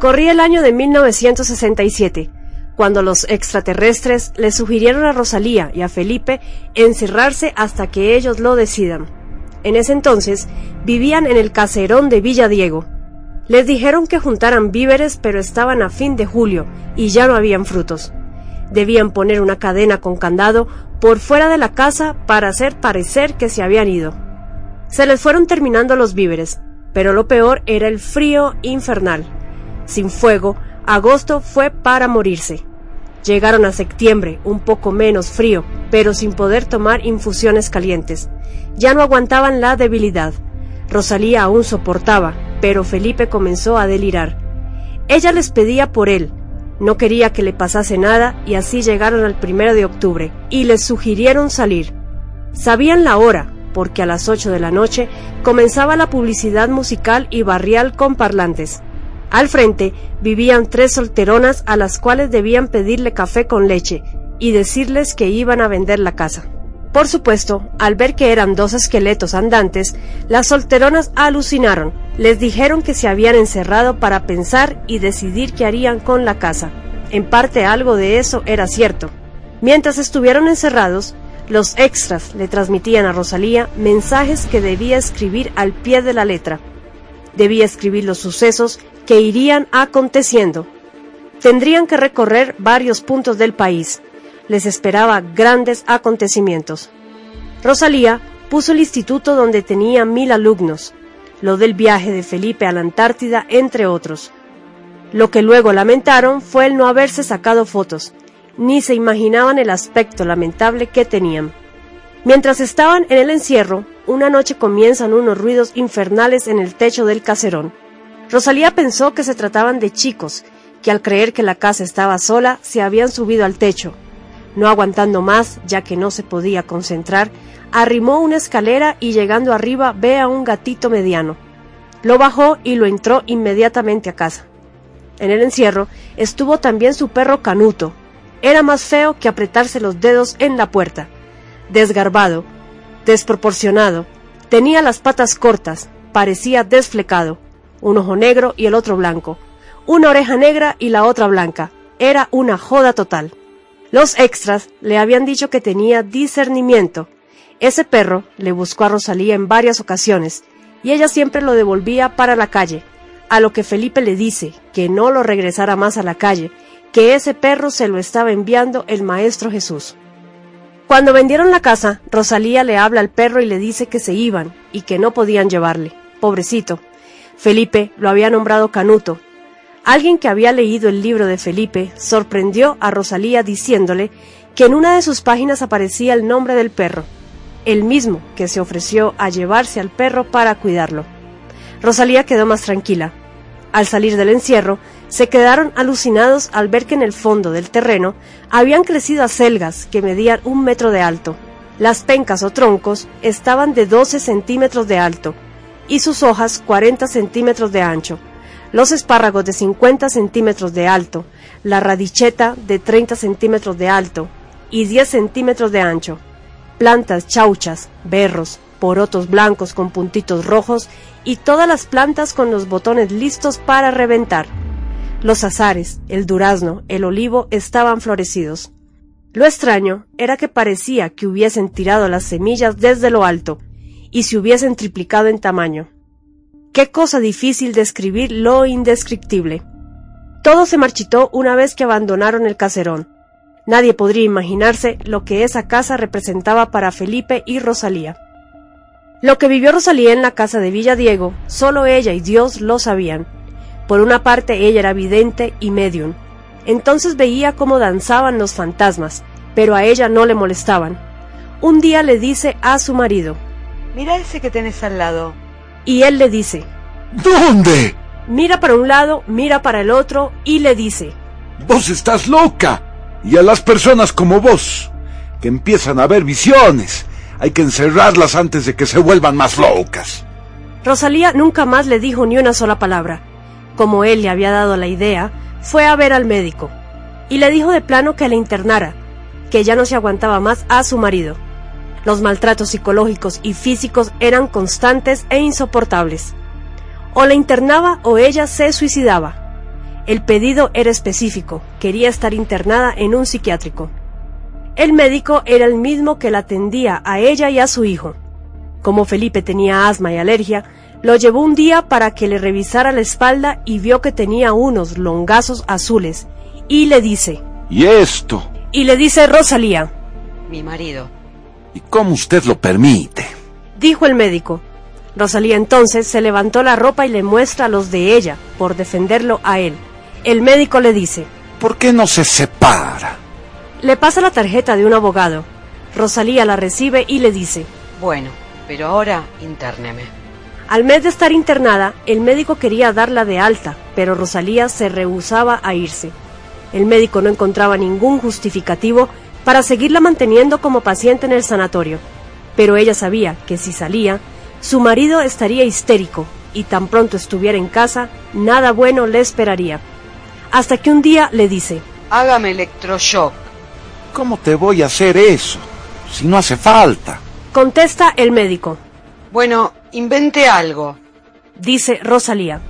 Corría el año de 1967, cuando los extraterrestres le sugirieron a Rosalía y a Felipe encerrarse hasta que ellos lo decidan. En ese entonces vivían en el caserón de Villa Diego. Les dijeron que juntaran víveres, pero estaban a fin de julio y ya no habían frutos. Debían poner una cadena con candado por fuera de la casa para hacer parecer que se habían ido. Se les fueron terminando los víveres, pero lo peor era el frío infernal sin fuego, agosto fue para morirse. Llegaron a septiembre, un poco menos frío, pero sin poder tomar infusiones calientes. Ya no aguantaban la debilidad. Rosalía aún soportaba, pero Felipe comenzó a delirar. Ella les pedía por él, no quería que le pasase nada y así llegaron al primero de octubre y les sugirieron salir. Sabían la hora, porque a las ocho de la noche comenzaba la publicidad musical y barrial con parlantes. Al frente vivían tres solteronas a las cuales debían pedirle café con leche y decirles que iban a vender la casa. Por supuesto, al ver que eran dos esqueletos andantes, las solteronas alucinaron. Les dijeron que se habían encerrado para pensar y decidir qué harían con la casa. En parte algo de eso era cierto. Mientras estuvieron encerrados, los extras le transmitían a Rosalía mensajes que debía escribir al pie de la letra. Debía escribir los sucesos que irían aconteciendo. Tendrían que recorrer varios puntos del país. Les esperaba grandes acontecimientos. Rosalía puso el instituto donde tenía mil alumnos, lo del viaje de Felipe a la Antártida, entre otros. Lo que luego lamentaron fue el no haberse sacado fotos, ni se imaginaban el aspecto lamentable que tenían. Mientras estaban en el encierro, una noche comienzan unos ruidos infernales en el techo del caserón. Rosalía pensó que se trataban de chicos, que al creer que la casa estaba sola se habían subido al techo. No aguantando más, ya que no se podía concentrar, arrimó una escalera y llegando arriba ve a un gatito mediano. Lo bajó y lo entró inmediatamente a casa. En el encierro estuvo también su perro Canuto. Era más feo que apretarse los dedos en la puerta. Desgarbado, desproporcionado, tenía las patas cortas, parecía desflecado un ojo negro y el otro blanco, una oreja negra y la otra blanca. Era una joda total. Los extras le habían dicho que tenía discernimiento. Ese perro le buscó a Rosalía en varias ocasiones y ella siempre lo devolvía para la calle, a lo que Felipe le dice que no lo regresara más a la calle, que ese perro se lo estaba enviando el Maestro Jesús. Cuando vendieron la casa, Rosalía le habla al perro y le dice que se iban y que no podían llevarle. Pobrecito, Felipe lo había nombrado Canuto. Alguien que había leído el libro de Felipe sorprendió a Rosalía diciéndole que en una de sus páginas aparecía el nombre del perro, el mismo que se ofreció a llevarse al perro para cuidarlo. Rosalía quedó más tranquila. Al salir del encierro, se quedaron alucinados al ver que en el fondo del terreno habían crecido acelgas que medían un metro de alto. Las pencas o troncos estaban de 12 centímetros de alto y sus hojas 40 centímetros de ancho, los espárragos de 50 centímetros de alto, la radicheta de 30 centímetros de alto y 10 centímetros de ancho, plantas chauchas, berros, porotos blancos con puntitos rojos y todas las plantas con los botones listos para reventar. Los azares, el durazno, el olivo estaban florecidos. Lo extraño era que parecía que hubiesen tirado las semillas desde lo alto, y se hubiesen triplicado en tamaño. Qué cosa difícil describir lo indescriptible. Todo se marchitó una vez que abandonaron el caserón. Nadie podría imaginarse lo que esa casa representaba para Felipe y Rosalía. Lo que vivió Rosalía en la casa de Villa Diego, solo ella y Dios lo sabían. Por una parte ella era vidente y medium. Entonces veía cómo danzaban los fantasmas, pero a ella no le molestaban. Un día le dice a su marido, Mira ese que tenés al lado. Y él le dice, ¿Dónde? Mira para un lado, mira para el otro y le dice, Vos estás loca. Y a las personas como vos, que empiezan a ver visiones, hay que encerrarlas antes de que se vuelvan más locas. Rosalía nunca más le dijo ni una sola palabra. Como él le había dado la idea, fue a ver al médico y le dijo de plano que la internara, que ya no se aguantaba más a su marido. Los maltratos psicológicos y físicos eran constantes e insoportables. O la internaba o ella se suicidaba. El pedido era específico, quería estar internada en un psiquiátrico. El médico era el mismo que la atendía a ella y a su hijo. Como Felipe tenía asma y alergia, lo llevó un día para que le revisara la espalda y vio que tenía unos longazos azules. Y le dice... ¿Y esto? Y le dice Rosalía. Mi marido. ¿Y cómo usted lo permite? Dijo el médico. Rosalía entonces se levantó la ropa y le muestra los de ella, por defenderlo a él. El médico le dice... ¿Por qué no se separa? Le pasa la tarjeta de un abogado. Rosalía la recibe y le dice... Bueno, pero ahora interneme. Al mes de estar internada, el médico quería darla de alta, pero Rosalía se rehusaba a irse. El médico no encontraba ningún justificativo para seguirla manteniendo como paciente en el sanatorio, pero ella sabía que si salía, su marido estaría histérico y tan pronto estuviera en casa, nada bueno le esperaría. Hasta que un día le dice, Hágame electroshock. ¿Cómo te voy a hacer eso? Si no hace falta. Contesta el médico. Bueno, invente algo. Dice Rosalía.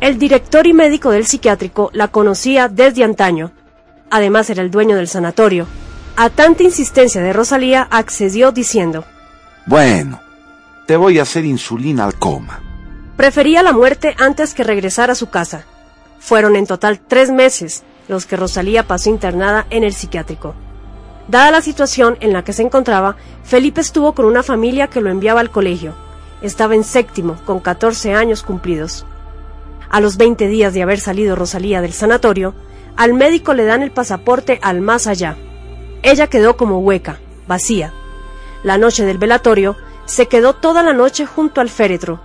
El director y médico del psiquiátrico la conocía desde antaño. Además era el dueño del sanatorio. A tanta insistencia de Rosalía accedió diciendo, Bueno, te voy a hacer insulina al coma. Prefería la muerte antes que regresar a su casa. Fueron en total tres meses los que Rosalía pasó internada en el psiquiátrico. Dada la situación en la que se encontraba, Felipe estuvo con una familia que lo enviaba al colegio. Estaba en séptimo, con 14 años cumplidos. A los 20 días de haber salido Rosalía del sanatorio, al médico le dan el pasaporte al más allá. Ella quedó como hueca, vacía. La noche del velatorio, se quedó toda la noche junto al féretro,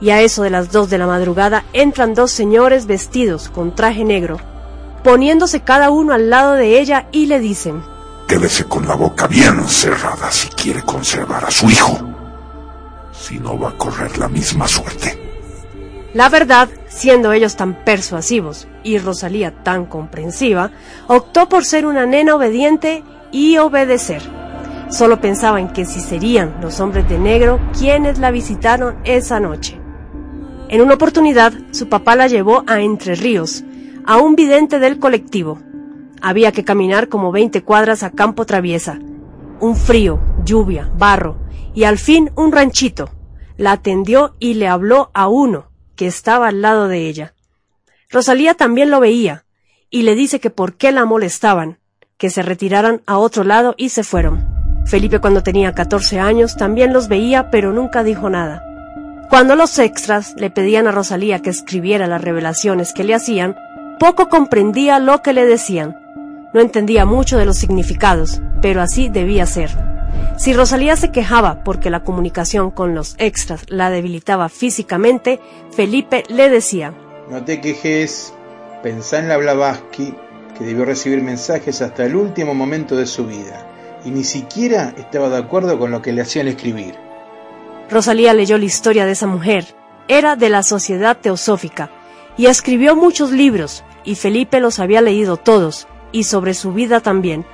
y a eso de las dos de la madrugada entran dos señores vestidos con traje negro, poniéndose cada uno al lado de ella y le dicen, Quédese con la boca bien cerrada si quiere conservar a su hijo. Si no va a correr la misma suerte. La verdad, siendo ellos tan persuasivos y Rosalía tan comprensiva, optó por ser una nena obediente y obedecer. Solo pensaba en que si serían los hombres de negro quienes la visitaron esa noche. En una oportunidad, su papá la llevó a Entre Ríos, a un vidente del colectivo. Había que caminar como 20 cuadras a campo traviesa. Un frío, lluvia, barro y al fin un ranchito. La atendió y le habló a uno que estaba al lado de ella. Rosalía también lo veía y le dice que por qué la molestaban, que se retiraran a otro lado y se fueron. Felipe cuando tenía 14 años también los veía pero nunca dijo nada. Cuando los extras le pedían a Rosalía que escribiera las revelaciones que le hacían, poco comprendía lo que le decían. No entendía mucho de los significados, pero así debía ser. Si Rosalía se quejaba porque la comunicación con los extras la debilitaba físicamente, Felipe le decía, No te quejes, pensá en la Blavatsky, que debió recibir mensajes hasta el último momento de su vida, y ni siquiera estaba de acuerdo con lo que le hacían escribir. Rosalía leyó la historia de esa mujer. Era de la Sociedad Teosófica y escribió muchos libros, y Felipe los había leído todos, y sobre su vida también.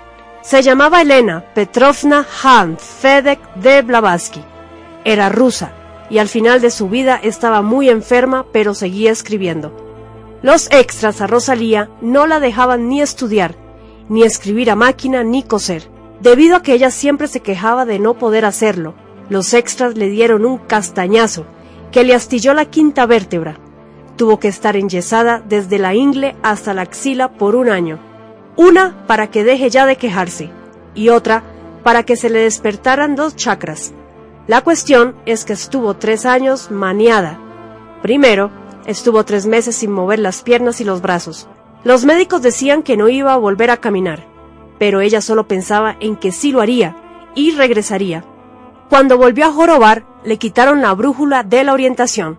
Se llamaba Elena Petrovna Han Fedek de Blavatsky. Era rusa, y al final de su vida estaba muy enferma, pero seguía escribiendo. Los extras a Rosalía no la dejaban ni estudiar, ni escribir a máquina, ni coser. Debido a que ella siempre se quejaba de no poder hacerlo, los extras le dieron un castañazo que le astilló la quinta vértebra. Tuvo que estar enyesada desde la ingle hasta la axila por un año. Una para que deje ya de quejarse y otra para que se le despertaran dos chakras. La cuestión es que estuvo tres años maniada. Primero, estuvo tres meses sin mover las piernas y los brazos. Los médicos decían que no iba a volver a caminar, pero ella solo pensaba en que sí lo haría y regresaría. Cuando volvió a jorobar, le quitaron la brújula de la orientación.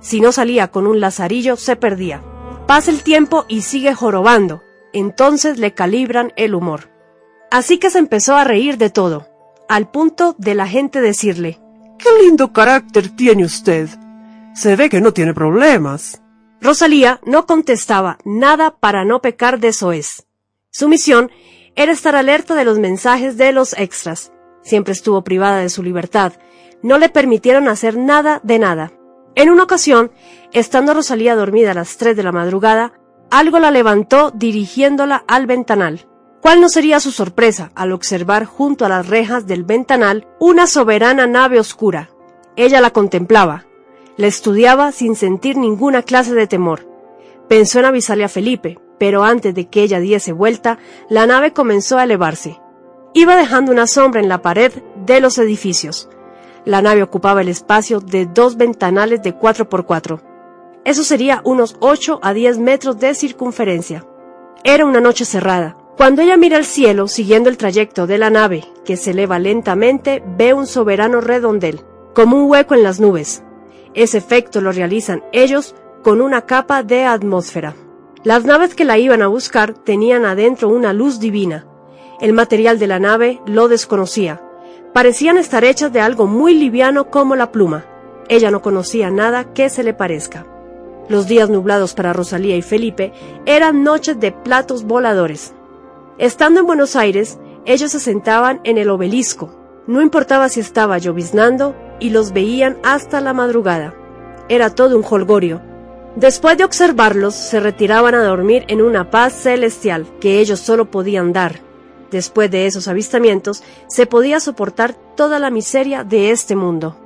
Si no salía con un lazarillo, se perdía. Pasa el tiempo y sigue jorobando. Entonces le calibran el humor. Así que se empezó a reír de todo, al punto de la gente decirle, ¡Qué lindo carácter tiene usted! Se ve que no tiene problemas. Rosalía no contestaba nada para no pecar de soez. Su misión era estar alerta de los mensajes de los extras. Siempre estuvo privada de su libertad. No le permitieron hacer nada de nada. En una ocasión, estando Rosalía dormida a las tres de la madrugada, algo la levantó dirigiéndola al ventanal. ¿Cuál no sería su sorpresa al observar junto a las rejas del ventanal una soberana nave oscura? Ella la contemplaba, la estudiaba sin sentir ninguna clase de temor. Pensó en avisarle a Felipe, pero antes de que ella diese vuelta, la nave comenzó a elevarse. Iba dejando una sombra en la pared de los edificios. La nave ocupaba el espacio de dos ventanales de 4x4. Eso sería unos 8 a 10 metros de circunferencia. Era una noche cerrada. Cuando ella mira al cielo, siguiendo el trayecto de la nave, que se eleva lentamente, ve un soberano redondel, como un hueco en las nubes. Ese efecto lo realizan ellos con una capa de atmósfera. Las naves que la iban a buscar tenían adentro una luz divina. El material de la nave lo desconocía. Parecían estar hechas de algo muy liviano como la pluma. Ella no conocía nada que se le parezca. Los días nublados para Rosalía y Felipe eran noches de platos voladores. Estando en Buenos Aires, ellos se sentaban en el obelisco. No importaba si estaba lloviznando y los veían hasta la madrugada. Era todo un holgorio. Después de observarlos, se retiraban a dormir en una paz celestial que ellos solo podían dar. Después de esos avistamientos, se podía soportar toda la miseria de este mundo.